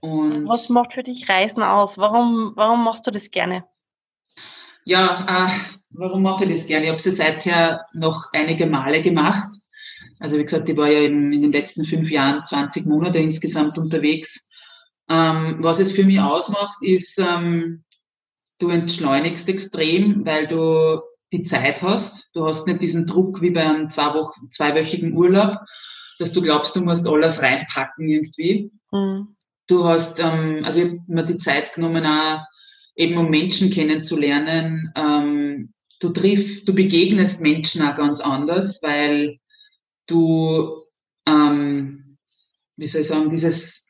Und Was macht für dich Reisen aus? Warum, warum machst du das gerne? Ja, äh, warum mache ich das gerne? Ich habe sie seither noch einige Male gemacht. Also wie gesagt, ich war ja in, in den letzten fünf Jahren 20 Monate insgesamt unterwegs. Ähm, was es für mich ausmacht, ist, ähm, du entschleunigst extrem, weil du die Zeit hast. Du hast nicht diesen Druck wie bei einem zwei Wochen, zweiwöchigen Urlaub, dass du glaubst, du musst alles reinpacken irgendwie. Mhm. Du hast, ähm, also ich habe mir die Zeit genommen, auch eben um Menschen kennenzulernen. Ähm, du triffst, du begegnest Menschen auch ganz anders, weil du, ähm, wie soll ich sagen, dieses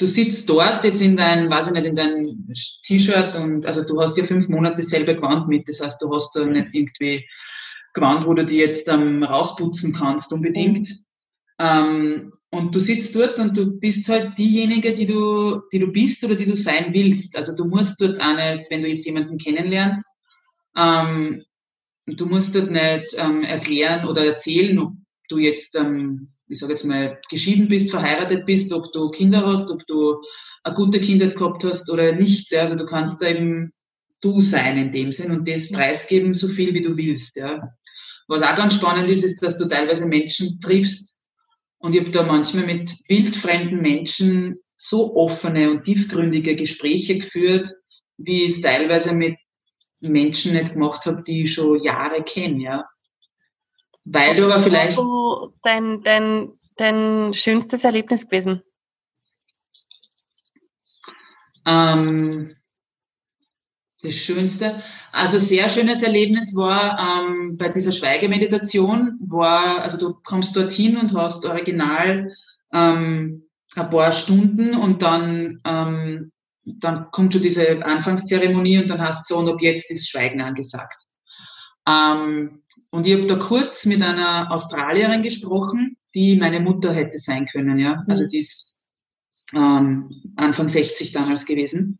du sitzt dort jetzt in dein, weiß ich nicht, in dein T-Shirt und also du hast ja fünf Monate dasselbe Gewand mit. Das heißt, du hast da nicht irgendwie Gewand, wo du die jetzt ähm, rausputzen kannst unbedingt. Mhm. Ähm, und du sitzt dort und du bist halt diejenige, die du, die du bist oder die du sein willst. Also du musst dort auch nicht, wenn du jetzt jemanden kennenlernst, ähm, du musst dort nicht ähm, erklären oder erzählen, ob du jetzt ähm, ich sage jetzt mal, geschieden bist, verheiratet bist, ob du Kinder hast, ob du eine gute Kindheit gehabt hast oder nicht. Ja. Also du kannst da eben du sein in dem Sinn und das preisgeben, so viel wie du willst. Ja. Was auch ganz spannend ist, ist, dass du teilweise Menschen triffst und ich habe da manchmal mit wildfremden Menschen so offene und tiefgründige Gespräche geführt, wie ich es teilweise mit Menschen nicht gemacht habe, die ich schon Jahre kenne. Ja. Weil du aber vielleicht. Was dein, dein, dein schönstes Erlebnis gewesen? Ähm, das Schönste, also sehr schönes Erlebnis war ähm, bei dieser Schweigemeditation, war, also du kommst dorthin und hast original ähm, ein paar Stunden und dann, ähm, dann kommt schon diese Anfangszeremonie und dann hast du so, und ab jetzt ist Schweigen angesagt. Ähm, und ich habe da kurz mit einer Australierin gesprochen, die meine Mutter hätte sein können, ja. Mhm. Also die ist ähm, Anfang 60 damals gewesen.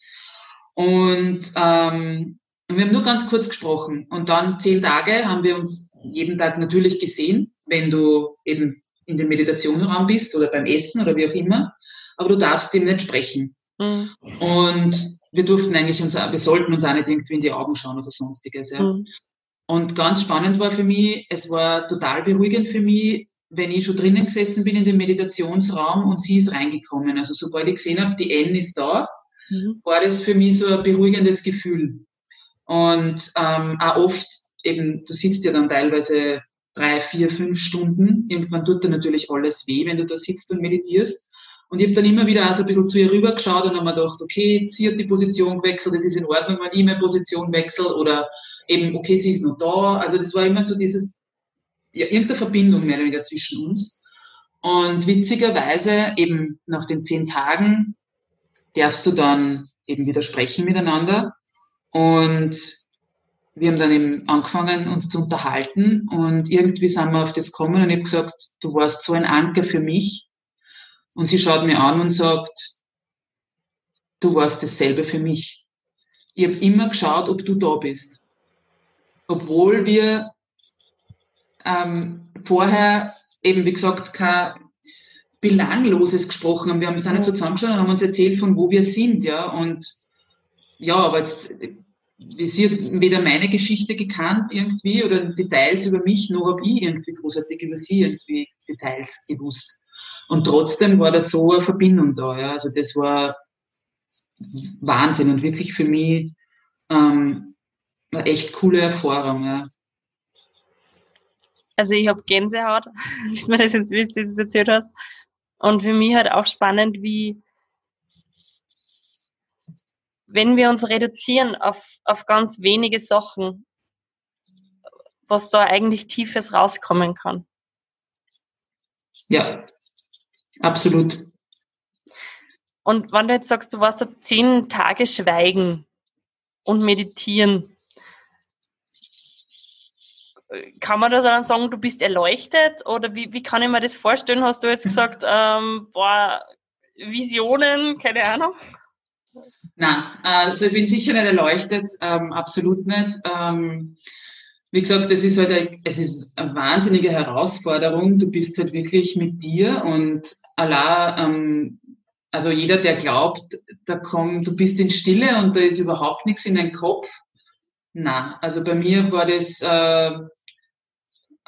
Und ähm, wir haben nur ganz kurz gesprochen. Und dann zehn Tage haben wir uns jeden Tag natürlich gesehen, wenn du eben in dem Meditationraum bist oder beim Essen oder wie auch immer. Aber du darfst ihm nicht sprechen. Mhm. Und wir durften eigentlich uns, wir sollten uns auch nicht irgendwie in die Augen schauen oder sonstiges. Ja. Mhm. Und ganz spannend war für mich, es war total beruhigend für mich, wenn ich schon drinnen gesessen bin in dem Meditationsraum und sie ist reingekommen. Also sobald ich gesehen habe, die N ist da, mhm. war das für mich so ein beruhigendes Gefühl. Und ähm, auch oft eben, du sitzt ja dann teilweise drei, vier, fünf Stunden. Irgendwann tut dir natürlich alles weh, wenn du da sitzt und meditierst. Und ich habe dann immer wieder auch so ein bisschen zu ihr rübergeschaut und habe mir gedacht, okay, sie hat die Position gewechselt, das ist in Ordnung, wenn ich meine Position wechsle oder eben, okay, sie ist noch da. Also das war immer so dieses, ja, irgendeine Verbindung mehr oder weniger zwischen uns. Und witzigerweise eben nach den zehn Tagen darfst du dann eben wieder sprechen miteinander. Und wir haben dann eben angefangen, uns zu unterhalten und irgendwie sind wir auf das gekommen und ich habe gesagt, du warst so ein Anker für mich. Und sie schaut mir an und sagt, du warst dasselbe für mich. Ich habe immer geschaut, ob du da bist obwohl wir ähm, vorher eben, wie gesagt, kein Belangloses gesprochen haben. Wir haben uns auch nicht so zusammengeschaut und haben uns erzählt, von wo wir sind, ja. Und ja, aber jetzt, sie hat weder meine Geschichte gekannt irgendwie oder Details über mich, noch habe ich irgendwie großartig über sie irgendwie Details gewusst. Und trotzdem war da so eine Verbindung da, ja. Also das war Wahnsinn und wirklich für mich ähm, eine echt coole Erfahrung, ja. Also ich habe Gänsehaut, wie du mir das jetzt, wie du das erzählt hast. Und für mich halt auch spannend, wie wenn wir uns reduzieren auf, auf ganz wenige Sachen, was da eigentlich Tiefes rauskommen kann. Ja, absolut. Und wenn du jetzt sagst, du warst da zehn Tage schweigen und meditieren, kann man da dann sagen, du bist erleuchtet oder wie, wie kann ich mir das vorstellen? Hast du jetzt gesagt, ähm, boah, Visionen, keine Ahnung? Nein, also ich bin sicher nicht erleuchtet, ähm, absolut nicht. Ähm, wie gesagt, das ist halt eine, es ist eine wahnsinnige Herausforderung. Du bist halt wirklich mit dir und Allah, ähm, also jeder, der glaubt, da kommt, du bist in Stille und da ist überhaupt nichts in deinem Kopf. Na, also bei mir war das äh,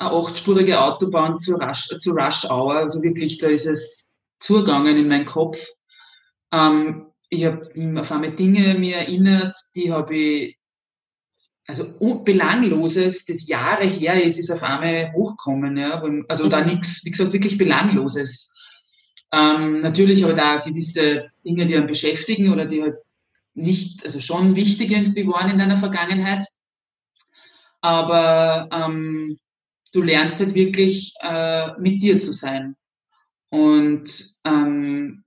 eine achtspurige Autobahn zu Rush, zu Rush Hour. Also wirklich, da ist es zugegangen in meinen Kopf. Ähm, ich habe auf einmal Dinge mir erinnert, die habe ich, also Belangloses, das Jahre her ist, ist auf einmal hochgekommen. Ja, also da mhm. nichts, wie gesagt, wirklich Belangloses. Ähm, natürlich aber da gewisse Dinge, die einen beschäftigen oder die halt nicht, also schon wichtig irgendwie waren in deiner Vergangenheit. Aber ähm, du lernst halt wirklich äh, mit dir zu sein. Und ähm,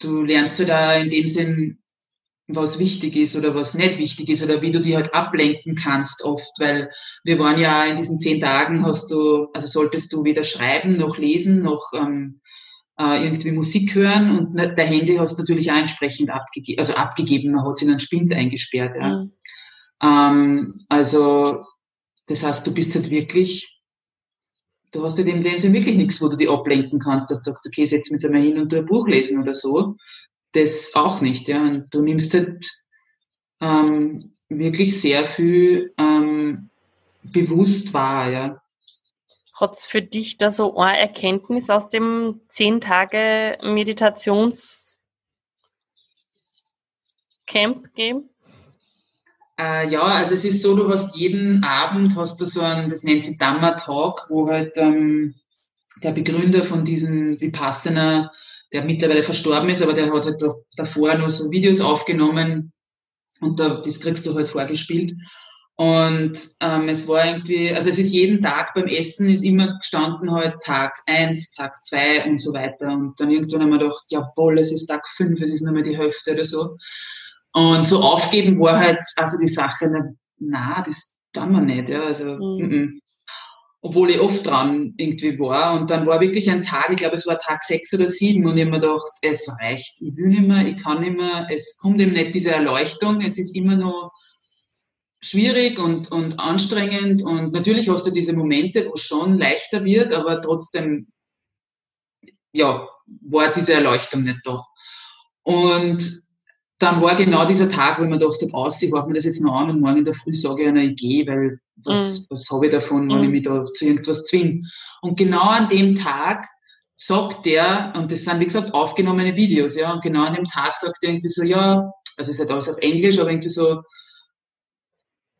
du lernst halt da in dem Sinn, was wichtig ist oder was nicht wichtig ist oder wie du die halt ablenken kannst oft, weil wir waren ja in diesen zehn Tagen hast du, also solltest du weder schreiben noch lesen noch ähm, äh, irgendwie Musik hören und der Handy hast du natürlich auch entsprechend abgegeben, also abgegeben, man hat sich in einen Spind eingesperrt. Ja. Mhm. Ähm, also das heißt, du bist halt wirklich, du hast halt in dem Sinne wirklich nichts, wo du dich ablenken kannst, dass du sagst, okay, setz mich jetzt einmal hin und tu ein Buch lesen oder so. Das auch nicht, ja. Und du nimmst halt ähm, wirklich sehr viel ähm, bewusst wahr, ja. Hat es für dich da so eine Erkenntnis aus dem 10 Tage Meditationscamp gegeben? Äh, ja, also es ist so, du hast jeden Abend hast du so ein, das nennt sich Dhamma Talk, wo halt ähm, der Begründer von diesem Vipassana, der mittlerweile verstorben ist, aber der hat halt davor nur so Videos aufgenommen und da, das kriegst du halt vorgespielt. Und ähm, es war irgendwie, also es ist jeden Tag beim Essen ist immer gestanden halt Tag eins, Tag zwei und so weiter. Und dann irgendwann haben wir gedacht, jawohl, es ist Tag fünf, es ist nur mal die Hälfte oder so. Und so aufgeben war halt also die Sache, na, na das tun wir nicht, ja, also, mhm. m -m. obwohl ich oft dran irgendwie war. Und dann war wirklich ein Tag, ich glaube, es war Tag sechs oder sieben und ich habe mir gedacht, es reicht, ich will nicht mehr, ich kann nicht mehr, es kommt eben nicht diese Erleuchtung, es ist immer nur schwierig und, und anstrengend und natürlich hast du diese Momente, wo es schon leichter wird, aber trotzdem, ja, war diese Erleuchtung nicht da. Und dann war genau dieser Tag, wo ich mir dachte, aus, ich mache mir das jetzt noch an und morgen in der Früh sage ich einer, ich gehe, weil was, mhm. was habe ich davon, wenn mhm. ich mich da zu irgendwas zwinge. Und genau an dem Tag sagt der, und das sind wie gesagt aufgenommene Videos, ja, und genau an dem Tag sagt er irgendwie so, ja, also es ist halt alles auf Englisch, aber irgendwie so,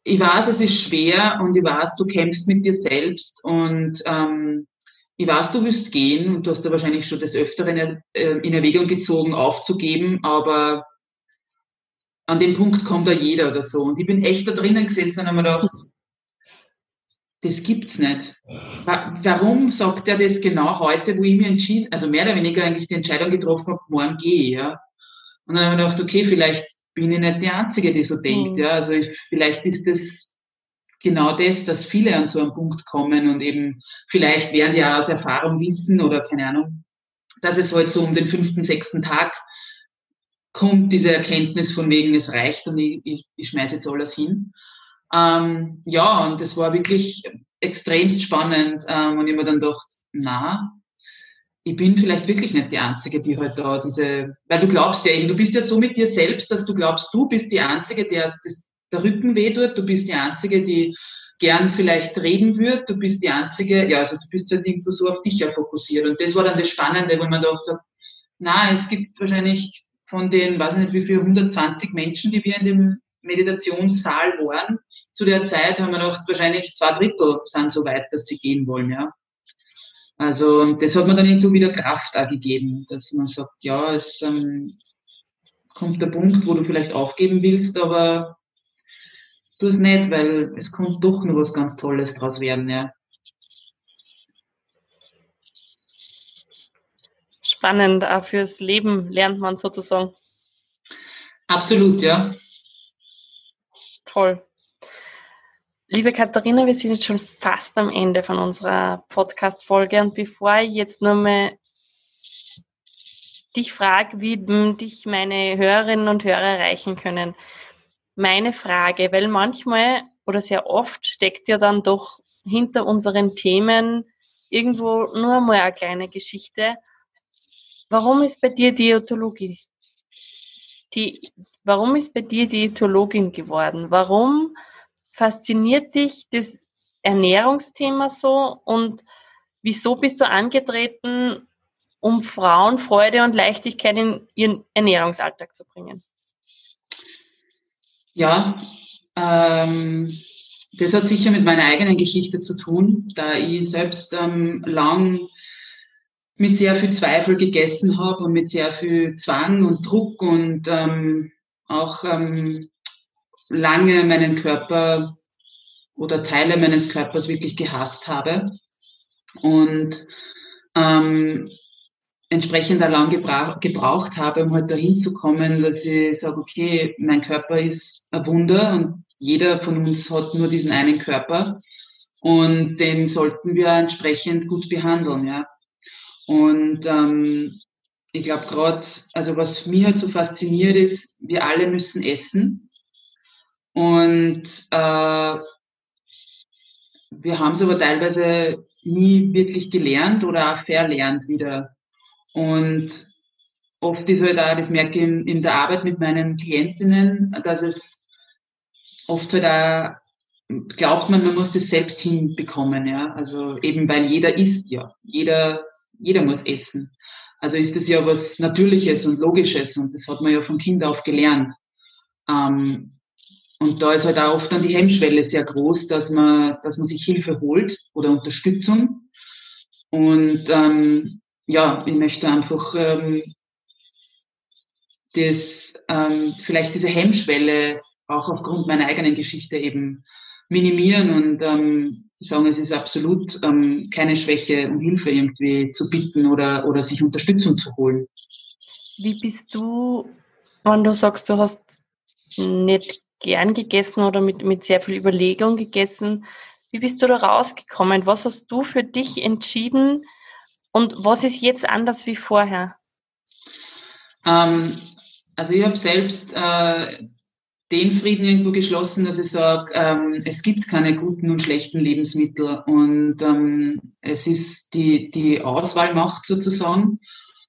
ich weiß, es ist schwer und ich weiß, du kämpfst mit dir selbst und ähm, ich weiß, du wirst gehen und du hast da wahrscheinlich schon des Öfteren äh, in Erwägung gezogen, aufzugeben, aber an dem Punkt kommt da jeder oder so. Und ich bin echt da drinnen gesessen und habe mir gedacht, das gibt's nicht. Warum sagt er das genau heute, wo ich mir entschieden, also mehr oder weniger eigentlich die Entscheidung getroffen habe, morgen gehe, ja. Und dann habe ich mir gedacht, okay, vielleicht bin ich nicht die Einzige, die so denkt. Mhm. Ja, also ich, vielleicht ist das genau das, dass viele an so einen Punkt kommen und eben vielleicht werden ja aus Erfahrung wissen oder keine Ahnung, dass es heute halt so um den fünften, sechsten Tag kommt diese Erkenntnis von wegen, es reicht und ich, ich, ich schmeiße jetzt alles hin. Ähm, ja, und das war wirklich extremst spannend ähm, und ich mir dann gedacht, na, ich bin vielleicht wirklich nicht die Einzige, die halt da diese, weil du glaubst ja eben, du bist ja so mit dir selbst, dass du glaubst, du bist die Einzige, der das, der Rücken weh tut, du bist die Einzige, die gern vielleicht reden wird, du bist die Einzige, ja, also du bist halt irgendwo so auf dich ja fokussiert. Und das war dann das Spannende, wo man dachte, na, es gibt wahrscheinlich von den, weiß ich nicht wie viel, 120 Menschen, die wir in dem Meditationssaal waren, zu der Zeit haben wir gedacht, wahrscheinlich zwei Drittel sind so weit, dass sie gehen wollen, ja. Also das hat mir dann irgendwo wieder Kraft auch gegeben, dass man sagt, ja, es ähm, kommt der Punkt, wo du vielleicht aufgeben willst, aber tu es nicht, weil es kommt doch noch was ganz Tolles draus werden, ja. Spannend, auch fürs Leben lernt man sozusagen. Absolut, ja. Toll. Liebe Katharina, wir sind jetzt schon fast am Ende von unserer Podcast-Folge und bevor ich jetzt nochmal dich frage, wie dich meine Hörerinnen und Hörer erreichen können, meine Frage, weil manchmal oder sehr oft steckt ja dann doch hinter unseren Themen irgendwo nur mal eine kleine Geschichte. Warum ist bei dir Diätologie? Die, warum ist bei dir Diätologin geworden? Warum fasziniert dich das Ernährungsthema so und wieso bist du angetreten, um Frauen Freude und Leichtigkeit in ihren Ernährungsalltag zu bringen? Ja, ähm, das hat sicher mit meiner eigenen Geschichte zu tun, da ich selbst ähm, lang mit sehr viel Zweifel gegessen habe und mit sehr viel Zwang und Druck und ähm, auch ähm, lange meinen Körper oder Teile meines Körpers wirklich gehasst habe und ähm, entsprechend lang gebra gebraucht habe, um halt dahin zu kommen, dass ich sage, okay, mein Körper ist ein Wunder und jeder von uns hat nur diesen einen Körper und den sollten wir entsprechend gut behandeln, ja. Und ähm, ich glaube gerade, also was mich halt so fasziniert ist, wir alle müssen essen und äh, wir haben es aber teilweise nie wirklich gelernt oder auch verlernt wieder. Und oft ist halt auch, das merke ich in, in der Arbeit mit meinen Klientinnen, dass es oft halt auch glaubt man, man muss das selbst hinbekommen, ja. Also eben weil jeder isst ja. Jeder, jeder muss essen. Also ist das ja was Natürliches und Logisches und das hat man ja von Kind auf gelernt. Ähm, und da ist halt auch oft dann die Hemmschwelle sehr groß, dass man, dass man sich Hilfe holt oder Unterstützung. Und ähm, ja, ich möchte einfach ähm, das, ähm, vielleicht diese Hemmschwelle auch aufgrund meiner eigenen Geschichte eben minimieren und ähm, sagen, es ist absolut ähm, keine Schwäche, um Hilfe irgendwie zu bitten oder, oder sich Unterstützung zu holen. Wie bist du, wenn du sagst, du hast nicht gern gegessen oder mit, mit sehr viel Überlegung gegessen, wie bist du da rausgekommen? Was hast du für dich entschieden und was ist jetzt anders wie vorher? Ähm, also ich habe selbst äh, den Frieden irgendwo geschlossen, dass ich sage, ähm, es gibt keine guten und schlechten Lebensmittel und ähm, es ist die, die Auswahlmacht sozusagen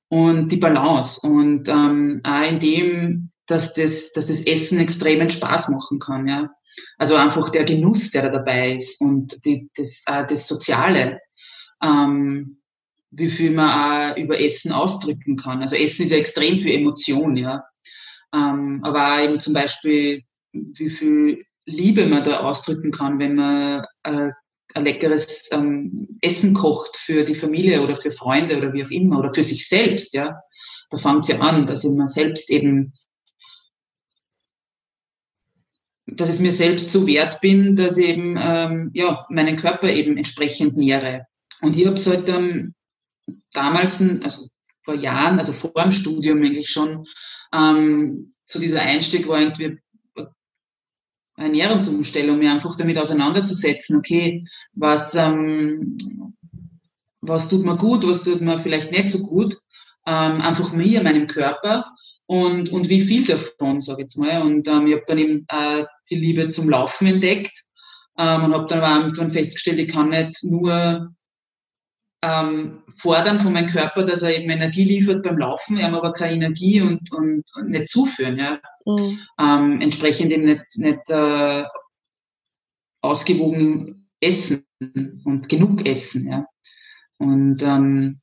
und die Balance und ähm, auch in dem, dass das, dass das Essen extremen Spaß machen kann, ja. Also einfach der Genuss, der da dabei ist und die, das, äh, das Soziale, ähm, wie viel man auch über Essen ausdrücken kann. Also Essen ist ja extrem viel Emotion, ja. Ähm, aber eben zum Beispiel, wie viel Liebe man da ausdrücken kann, wenn man äh, ein leckeres ähm, Essen kocht für die Familie oder für Freunde oder wie auch immer oder für sich selbst, ja. Da fängt es ja an, dass ich mir selbst eben, dass es mir selbst so wert bin, dass ich eben ähm, ja, meinen Körper eben entsprechend nähere. Und ich habe es halt ähm, damals, also vor Jahren, also vor dem Studium eigentlich schon, ähm, so dieser Einstieg war irgendwie eine Ernährungsumstellung, mir einfach damit auseinanderzusetzen, okay, was, ähm, was tut mir gut, was tut mir vielleicht nicht so gut, ähm, einfach mir, meinem Körper und, und wie viel davon, sage ich jetzt mal. Und ähm, ich habe dann eben äh, die Liebe zum Laufen entdeckt ähm, und habe dann aber festgestellt, ich kann nicht nur ähm, fordern von meinem Körper, dass er eben Energie liefert beim Laufen, wir haben aber keine Energie und, und, und nicht zuführen. Ja? Mhm. Ähm, entsprechend eben nicht, nicht äh, ausgewogen essen und genug essen. Ja? Und ähm,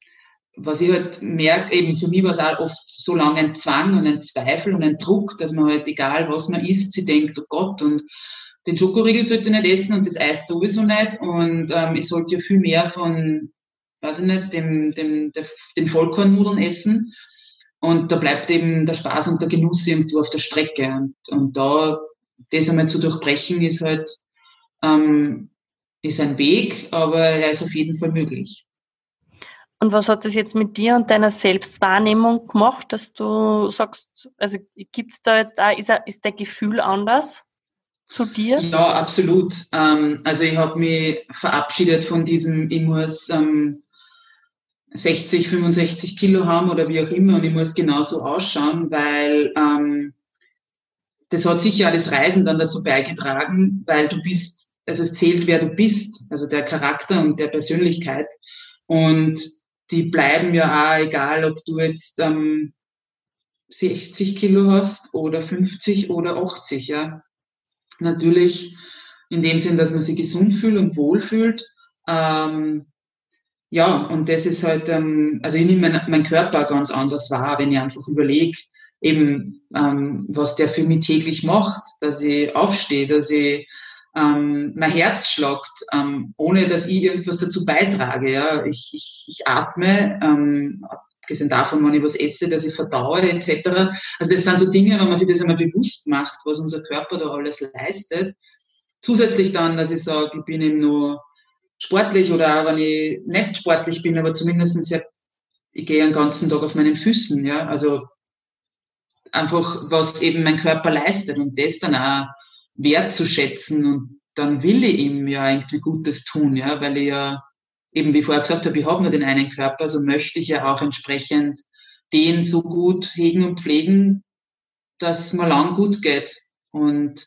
was ich halt merke, eben für mich war es auch oft so lange ein Zwang und ein Zweifel und ein Druck, dass man halt, egal was man isst, sie denkt, oh Gott, und den Schokoriegel sollte ich nicht essen und das Eis sowieso nicht. Und ähm, ich sollte ja viel mehr von weiß ich nicht, dem, dem, der, den Vollkornnudeln essen. Und da bleibt eben der Spaß und der Genuss irgendwo auf der Strecke. Und, und da das einmal zu durchbrechen, ist halt ähm, ist ein Weg, aber er ist auf jeden Fall möglich. Und was hat das jetzt mit dir und deiner Selbstwahrnehmung gemacht, dass du sagst, also gibt es da jetzt da, ist, ist der Gefühl anders zu dir? Ja, absolut. Ähm, also ich habe mich verabschiedet von diesem, ich muss ähm, 60, 65 Kilo haben oder wie auch immer und ich muss genauso ausschauen, weil ähm, das hat sicher das Reisen dann dazu beigetragen, weil du bist, also es zählt, wer du bist, also der Charakter und der Persönlichkeit. Und die bleiben ja auch, egal ob du jetzt ähm, 60 Kilo hast oder 50 oder 80, ja. Natürlich in dem Sinn, dass man sich gesund fühlt und wohl fühlt. Ähm, ja, und das ist halt, ähm, also ich nehme meinen mein Körper ganz anders wahr, wenn ich einfach überlege, eben, ähm, was der für mich täglich macht, dass ich aufstehe, dass ich ähm, mein Herz schlagt, ähm, ohne dass ich irgendwas dazu beitrage. Ja. Ich, ich, ich atme, ähm, abgesehen davon, wenn ich was esse, dass ich verdaue etc. Also das sind so Dinge, wenn man sich das einmal bewusst macht, was unser Körper da alles leistet. Zusätzlich dann, dass ich sage, ich bin eben nur sportlich oder auch wenn ich nicht sportlich bin, aber zumindest ja, ich gehe den ganzen Tag auf meinen Füßen, ja, also einfach, was eben mein Körper leistet und das dann auch wertzuschätzen und dann will ich ihm ja irgendwie Gutes tun, ja, weil ich ja eben, wie vorher gesagt habe, ich habe nur den einen Körper, also möchte ich ja auch entsprechend den so gut hegen und pflegen, dass mir lang gut geht. Und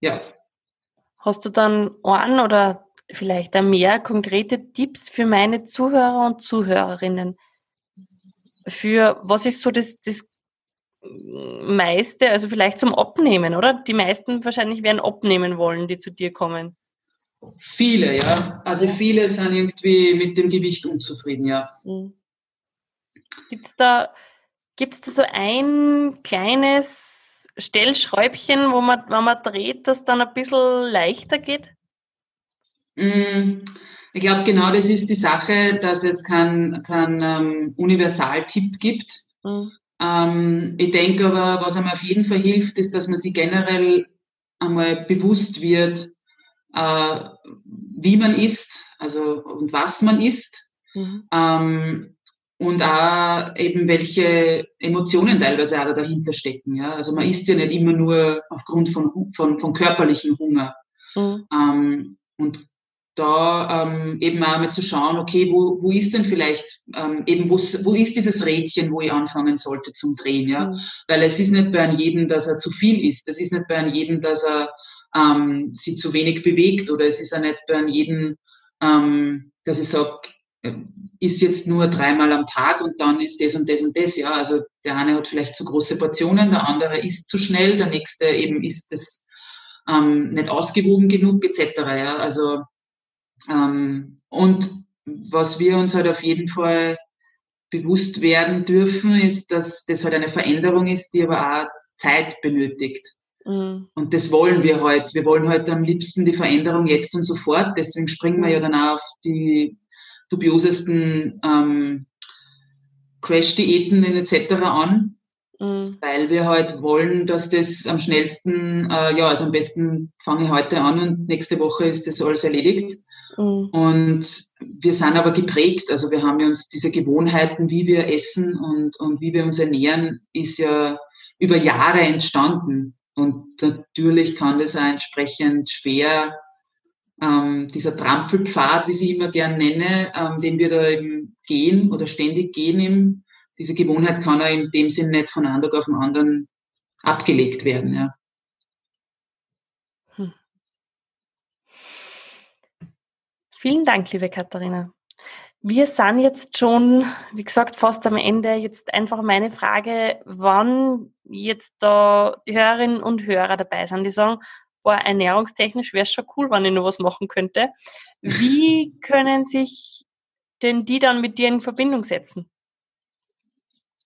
ja. Hast du dann einen oder vielleicht mehr konkrete Tipps für meine Zuhörer und Zuhörerinnen? Für was ist so das, das meiste, also vielleicht zum Abnehmen, oder? Die meisten wahrscheinlich werden abnehmen wollen, die zu dir kommen. Viele, ja. Also viele sind irgendwie mit dem Gewicht unzufrieden, ja. Mhm. Gibt es da, gibt's da so ein kleines Stellschräubchen, wo man, wenn man dreht, das dann ein bisschen leichter geht? Mm, ich glaube, genau das ist die Sache, dass es keinen kein, ähm, Universaltipp gibt. Mhm. Ähm, ich denke aber, was einem auf jeden Fall hilft, ist, dass man sich generell einmal bewusst wird, äh, wie man isst, also und was man isst. Mhm. Ähm, und auch eben welche Emotionen teilweise auch dahinter stecken. Ja? Also man isst ja nicht immer nur aufgrund von, von, von körperlichem Hunger. Mhm. Ähm, und da ähm, eben auch mal zu schauen, okay, wo, wo ist denn vielleicht ähm, eben, wo, wo ist dieses Rädchen, wo ich anfangen sollte zum Drehen, ja? Mhm. Weil es ist nicht bei jedem, dass er zu viel isst, es ist nicht bei jedem, dass er ähm, sich zu wenig bewegt oder es ist auch nicht bei jedem, ähm, dass ich sage, äh, ist jetzt nur dreimal am Tag und dann ist das und das und das, ja. Also der eine hat vielleicht zu große Portionen, der andere isst zu schnell, der nächste eben isst das ähm, nicht ausgewogen genug, etc. Ja. Also und was wir uns halt auf jeden Fall bewusst werden dürfen, ist, dass das halt eine Veränderung ist, die aber auch Zeit benötigt. Mhm. Und das wollen wir heute. Halt. Wir wollen heute halt am liebsten die Veränderung jetzt und sofort. Deswegen springen wir ja dann auch auf die dubiosesten ähm, Crash-Diäten etc. an, mhm. weil wir halt wollen, dass das am schnellsten, äh, ja, also am besten fange ich heute an und nächste Woche ist das alles erledigt. Mhm. Und wir sind aber geprägt, also wir haben ja uns diese Gewohnheiten, wie wir essen und, und wie wir uns ernähren, ist ja über Jahre entstanden. Und natürlich kann das auch entsprechend schwer, ähm, dieser Trampelpfad, wie ich immer gern nenne, ähm, den wir da eben gehen oder ständig gehen, eben, diese Gewohnheit kann auch in dem Sinn nicht von einem Tag auf den anderen abgelegt werden. Ja. Vielen Dank, liebe Katharina. Wir sind jetzt schon, wie gesagt, fast am Ende. Jetzt einfach meine Frage, wann jetzt da Hörerinnen und Hörer dabei sind, die sagen, boah, ernährungstechnisch wäre es schon cool, wenn ich noch was machen könnte. Wie können sich denn die dann mit dir in Verbindung setzen?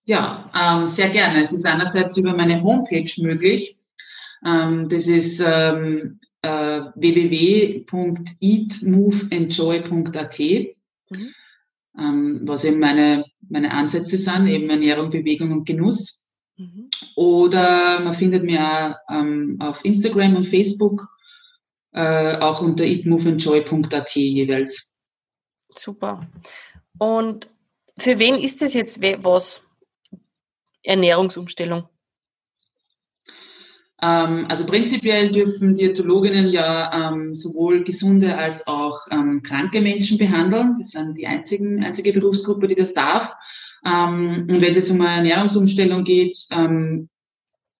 Ja, ähm, sehr gerne. Es ist einerseits über meine Homepage möglich. Ähm, das ist ähm, äh, www.eatmoveenjoy.at, mhm. ähm, was eben meine, meine Ansätze sind, eben Ernährung, Bewegung und Genuss. Mhm. Oder man findet mich auch ähm, auf Instagram und Facebook, äh, auch unter eatmoveenjoy.at jeweils. Super. Und für wen ist das jetzt was? Ernährungsumstellung? Ähm, also prinzipiell dürfen Diätologinnen ja ähm, sowohl gesunde als auch ähm, kranke Menschen behandeln. Das sind die einzigen, einzige Berufsgruppe, die das darf. Ähm, und wenn es jetzt um eine Ernährungsumstellung geht, ähm,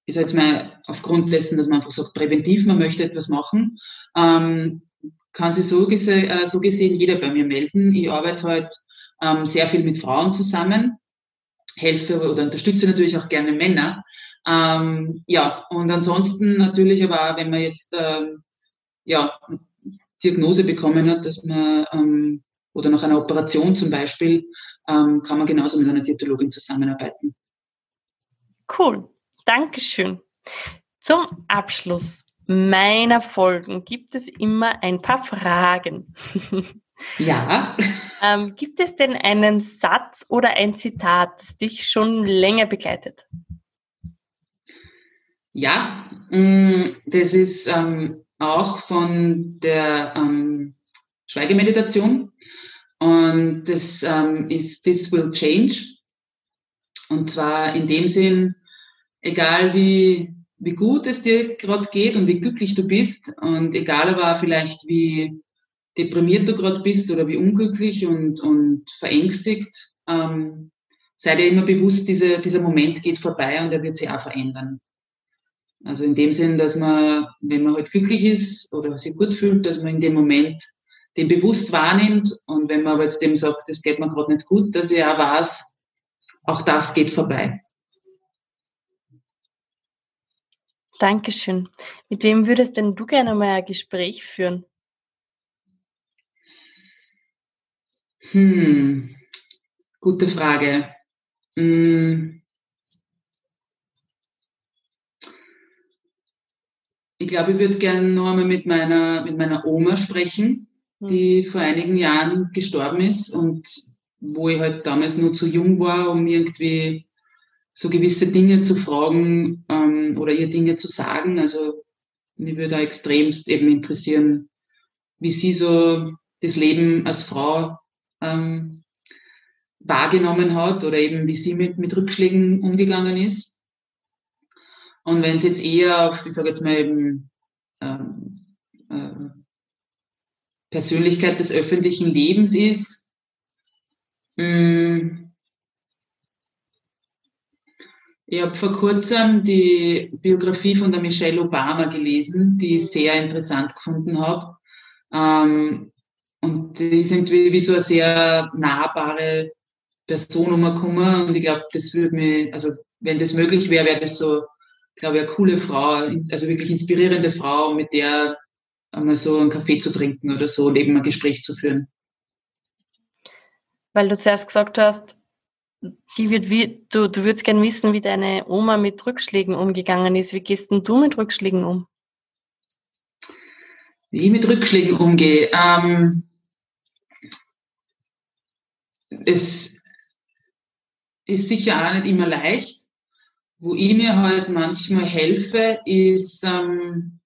ist jetzt mal aufgrund dessen, dass man einfach sagt, präventiv, man möchte etwas machen, ähm, kann sich so, gese äh, so gesehen jeder bei mir melden. Ich arbeite halt ähm, sehr viel mit Frauen zusammen, helfe oder unterstütze natürlich auch gerne Männer. Ähm, ja, und ansonsten natürlich aber auch, wenn man jetzt ähm, ja, Diagnose bekommen hat, dass man ähm, oder nach einer Operation zum Beispiel, ähm, kann man genauso mit einer Diätologin zusammenarbeiten. Cool, Dankeschön. Zum Abschluss meiner Folgen gibt es immer ein paar Fragen. Ja. ähm, gibt es denn einen Satz oder ein Zitat, das dich schon länger begleitet? Ja, mm, das ist ähm, auch von der ähm, Schweigemeditation und das ähm, ist This will change. Und zwar in dem Sinn, egal wie, wie gut es dir gerade geht und wie glücklich du bist und egal aber vielleicht wie deprimiert du gerade bist oder wie unglücklich und, und verängstigt, ähm, sei dir immer bewusst, diese, dieser Moment geht vorbei und er wird sich auch verändern. Also in dem Sinn, dass man, wenn man halt glücklich ist oder sich gut fühlt, dass man in dem Moment den bewusst wahrnimmt und wenn man aber jetzt dem sagt, das geht mir gerade nicht gut, dass er auch weiß, auch das geht vorbei. Dankeschön. Mit wem würdest denn du gerne mal ein Gespräch führen? Hm, gute Frage. Hm. Ich glaube, ich würde gerne noch einmal mit meiner, mit meiner Oma sprechen, hm. die vor einigen Jahren gestorben ist und wo ich halt damals nur zu jung war, um irgendwie so gewisse Dinge zu fragen ähm, oder ihr Dinge zu sagen. Also mich würde da extremst eben interessieren, wie sie so das Leben als Frau ähm, wahrgenommen hat oder eben wie sie mit, mit Rückschlägen umgegangen ist. Und wenn es jetzt eher auf, ich sage jetzt mal eben, ähm, äh, Persönlichkeit des öffentlichen Lebens ist, mh, hm, ich habe vor kurzem die Biografie von der Michelle Obama gelesen, die ich sehr interessant gefunden habe. Ähm, und die sind wie, wie so eine sehr nahbare Person umgekommen. Und ich glaube, das würde mir, also wenn das möglich wäre, wäre das so, glaube ich, eine coole Frau, also wirklich inspirierende Frau, mit der einmal so einen Kaffee zu trinken oder so, neben ein Gespräch zu führen. Weil du zuerst gesagt hast, die wird wie, du, du würdest gerne wissen, wie deine Oma mit Rückschlägen umgegangen ist. Wie gehst denn du mit Rückschlägen um? Wie ich mit Rückschlägen umgehe. Ähm, es ist sicher auch nicht immer leicht. Wo ich mir halt manchmal helfe, ist, ähm,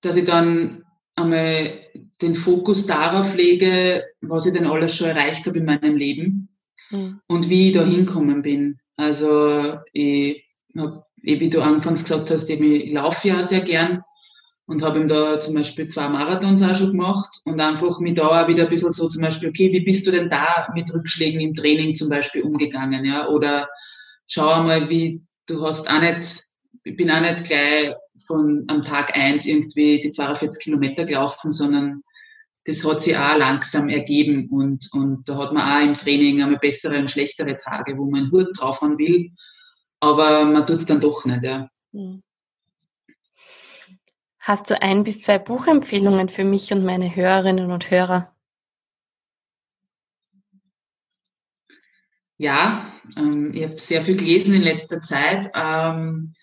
dass ich dann einmal den Fokus darauf lege, was ich denn alles schon erreicht habe in meinem Leben mhm. und wie ich da hinkommen bin. Also ich habe, wie du anfangs gesagt hast, ich laufe ja sehr gern und habe ihm da zum Beispiel zwei Marathons auch schon gemacht und einfach mit da auch wieder ein bisschen so zum Beispiel, okay, wie bist du denn da mit Rückschlägen im Training zum Beispiel umgegangen, ja, oder schau mal, wie, du hast auch nicht, ich bin auch nicht gleich von am Tag eins irgendwie die 42 Kilometer gelaufen, sondern das hat sich auch langsam ergeben und, und da hat man auch im Training einmal bessere und schlechtere Tage, wo man Hut drauf haben will, aber man tut es dann doch nicht, ja. Mhm. Hast du ein bis zwei Buchempfehlungen für mich und meine Hörerinnen und Hörer? Ja, ähm, ich habe sehr viel gelesen in letzter Zeit. Ähm,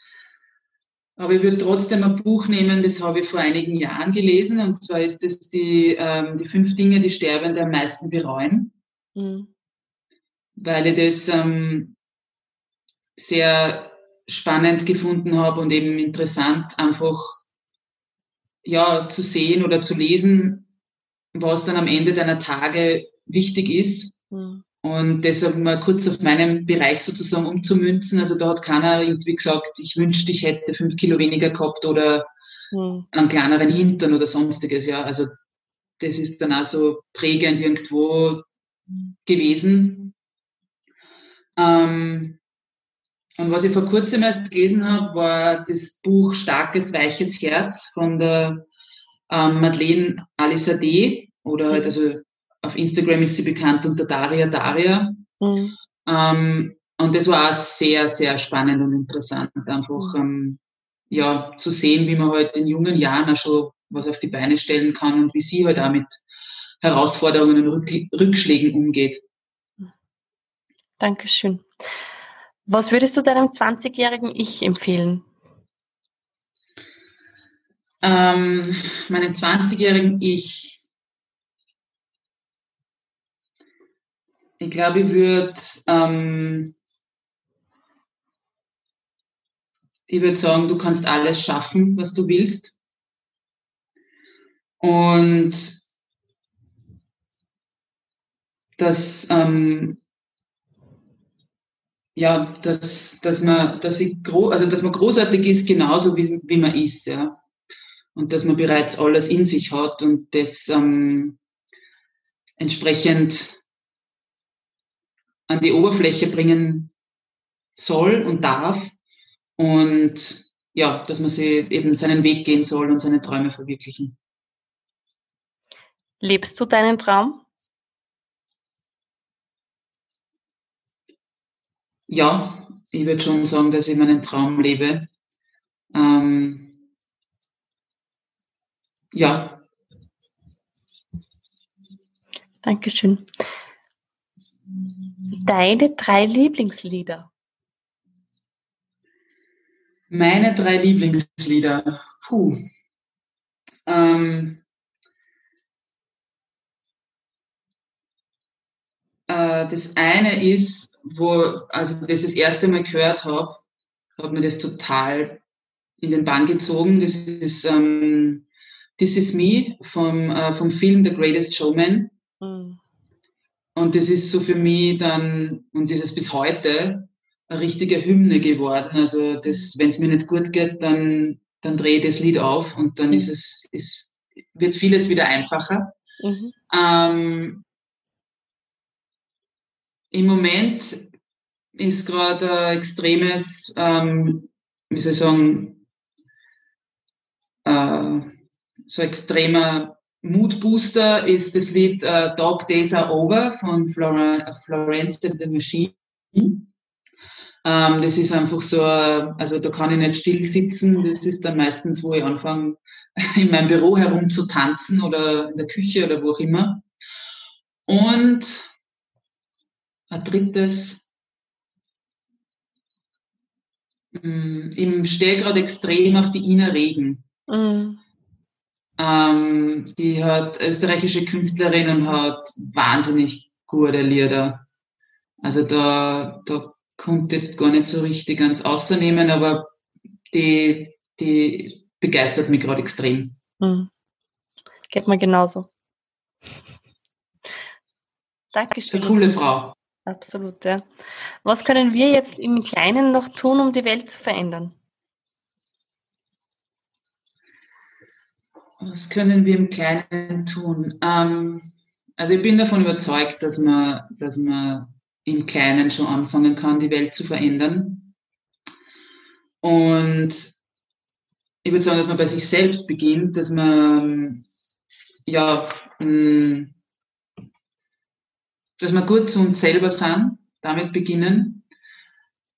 aber ich würde trotzdem ein Buch nehmen, das habe ich vor einigen Jahren gelesen. Und zwar ist es die, ähm, die fünf Dinge, die Sterbende am meisten bereuen. Mhm. Weil ich das ähm, sehr spannend gefunden habe und eben interessant, einfach ja, zu sehen oder zu lesen, was dann am Ende deiner Tage wichtig ist. Mhm. Und deshalb mal kurz auf meinem Bereich sozusagen umzumünzen. Also da hat keiner irgendwie gesagt, ich wünschte, ich hätte fünf Kilo weniger gehabt oder mhm. einen kleineren Hintern oder sonstiges. Ja, also das ist dann auch so prägend irgendwo gewesen. Ähm, und was ich vor kurzem erst gelesen habe, war das Buch Starkes, weiches Herz von der ähm, Madeleine Alisade oder halt, also auf Instagram ist sie bekannt unter Daria Daria. Mhm. Ähm, und das war auch sehr, sehr spannend und interessant, einfach ähm, ja, zu sehen, wie man halt in jungen Jahren auch schon was auf die Beine stellen kann und wie sie halt auch mit Herausforderungen und Rückschlägen umgeht. Dankeschön. Was würdest du deinem 20-jährigen Ich empfehlen? Ähm, meinem 20-jährigen Ich. Ich glaube, ich würde ähm, ich würde sagen, du kannst alles schaffen, was du willst. Und dass, ähm, ja, dass, dass man, dass ich also dass man großartig ist, genauso wie, wie man ist, ja. Und dass man bereits alles in sich hat und das ähm, entsprechend an die Oberfläche bringen soll und darf und ja, dass man sie eben seinen Weg gehen soll und seine Träume verwirklichen. Lebst du deinen Traum? Ja, ich würde schon sagen, dass ich meinen Traum lebe. Ähm, ja. Dankeschön. Deine drei Lieblingslieder? Meine drei Lieblingslieder. Puh. Ähm, äh, das eine ist, wo, also das das erste Mal gehört habe, hat mir das total in den Bann gezogen. Das ist ähm, This Is Me vom, äh, vom Film The Greatest Showman. Mhm. Und das ist so für mich dann, und das ist bis heute, eine richtige Hymne geworden. Also das, wenn es mir nicht gut geht, dann, dann drehe ich das Lied auf und dann mhm. ist es, ist, wird vieles wieder einfacher. Mhm. Ähm, Im Moment ist gerade ein extremes, ähm, wie soll ich sagen, äh, so extremer Moodbooster ist das Lied äh, Dog Days Are Over von Florence and the Machine. Ähm, das ist einfach so, also da kann ich nicht still sitzen. Das ist dann meistens, wo ich anfange, in meinem Büro herum zu tanzen oder in der Küche oder wo auch immer. Und ein drittes, mm, ich stehe gerade extrem auf die Ina Regen. Mhm. Ähm, die hat österreichische Künstlerin und hat wahnsinnig gute Lieder. Also da, da kommt jetzt gar nicht so richtig ans Außernehmen, aber die, die begeistert mich gerade extrem. Mhm. Geht mir genauso. Dankeschön. Eine coole Frau. Absolut, ja. Was können wir jetzt im Kleinen noch tun, um die Welt zu verändern? Was können wir im Kleinen tun? Ähm, also ich bin davon überzeugt, dass man, dass man im Kleinen schon anfangen kann, die Welt zu verändern. Und ich würde sagen, dass man bei sich selbst beginnt, dass man ja, mm, dass wir gut zu uns selber sind, damit beginnen.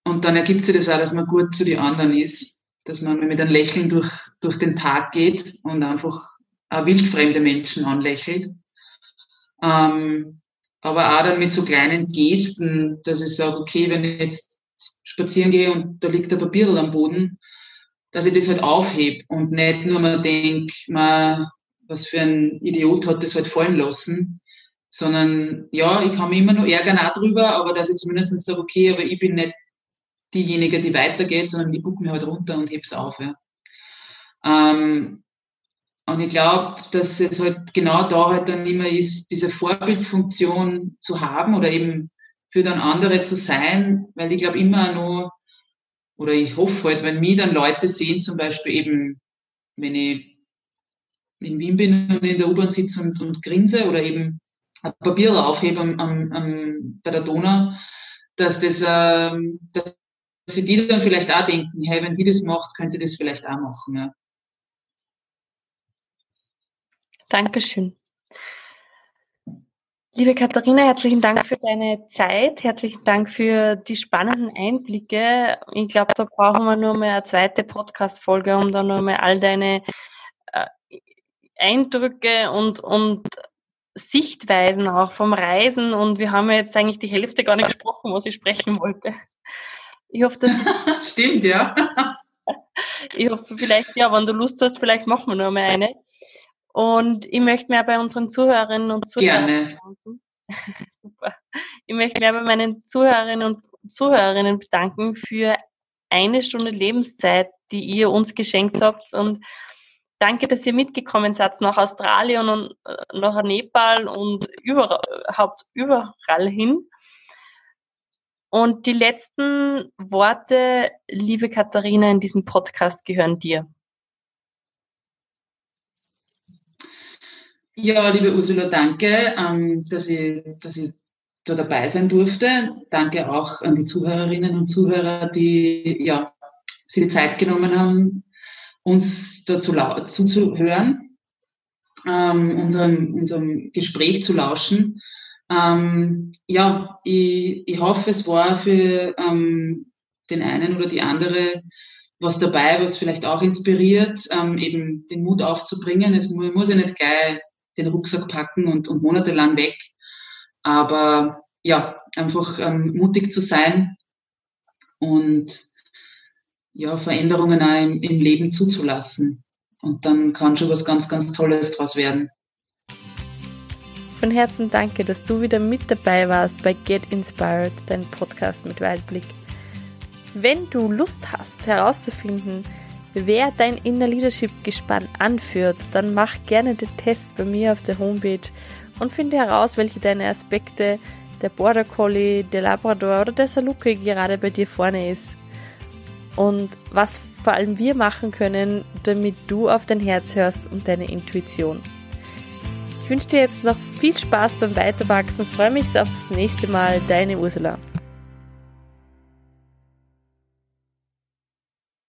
Und dann ergibt sich das auch, dass man gut zu den anderen ist, dass man mit einem Lächeln durch, durch den Tag geht und einfach auch wildfremde Menschen anlächelt. Ähm, aber auch dann mit so kleinen Gesten, dass ich sage, okay, wenn ich jetzt spazieren gehe und da liegt ein Papier am Boden, dass ich das halt aufhebe und nicht nur mal denke, was für ein Idiot hat das halt fallen lassen, sondern ja, ich kann mich immer nur ärgern auch drüber, aber dass ich zumindest sage, okay, aber ich bin nicht diejenige, die weitergeht, sondern ich buck mich halt runter und heb's auf. Ja. Ähm, und ich glaube, dass es halt genau da halt dann immer ist, diese Vorbildfunktion zu haben oder eben für dann andere zu sein, weil ich glaube immer nur, oder ich hoffe halt, wenn mich dann Leute sehen, zum Beispiel eben, wenn ich in Wien bin und in der U-Bahn sitze und, und grinse oder eben ein Papier aufhebe am, am, am, bei der Donau, dass das, ähm, dass sie die dann vielleicht auch denken, hey, wenn die das macht, könnte das vielleicht auch machen. Ja. Dankeschön. Liebe Katharina, herzlichen Dank für deine Zeit, herzlichen Dank für die spannenden Einblicke. Ich glaube, da brauchen wir nur mal eine zweite Podcast-Folge, um da nur mal all deine äh, Eindrücke und, und Sichtweisen auch vom Reisen und wir haben jetzt eigentlich die Hälfte gar nicht gesprochen, was ich sprechen wollte. Ich hoffe, dass Stimmt, ja. ich hoffe vielleicht, ja, wenn du Lust hast, vielleicht machen wir noch mal eine. Und ich möchte mir bei unseren Zuhörerinnen und Zuhörern Gerne. Super. Ich möchte mir bei meinen Zuhörerinnen und Zuhörerinnen bedanken für eine Stunde Lebenszeit, die ihr uns geschenkt habt und danke, dass ihr mitgekommen seid nach Australien und äh, nach Nepal und überhaupt überall hin. Und die letzten Worte, liebe Katharina, in diesem Podcast gehören dir. Ja, liebe Ursula, danke, ähm, dass, ich, dass ich da dabei sein durfte. Danke auch an die Zuhörerinnen und Zuhörer, die ja, sich die Zeit genommen haben, uns dazu zuzuhören, ähm, unserem, unserem Gespräch zu lauschen. Ähm, ja, ich, ich hoffe, es war für ähm, den einen oder die andere was dabei, was vielleicht auch inspiriert, ähm, eben den Mut aufzubringen. Es muss ja nicht gleich den Rucksack packen und, und monatelang weg. Aber ja, einfach ähm, mutig zu sein und ja, Veränderungen auch im, im Leben zuzulassen. Und dann kann schon was ganz, ganz Tolles draus werden. Von Herzen danke, dass du wieder mit dabei warst bei Get Inspired, dein Podcast mit Weitblick. Wenn du Lust hast herauszufinden, wer dein Inner Leadership Gespann anführt, dann mach gerne den Test bei mir auf der Homepage und finde heraus, welche deine Aspekte der Border Collie, der Labrador oder der Saluki gerade bei dir vorne ist. Und was vor allem wir machen können, damit du auf dein Herz hörst und deine Intuition. Ich wünsche dir jetzt noch viel Spaß beim Weiterwachsen, freue mich aufs nächste Mal, deine Ursula.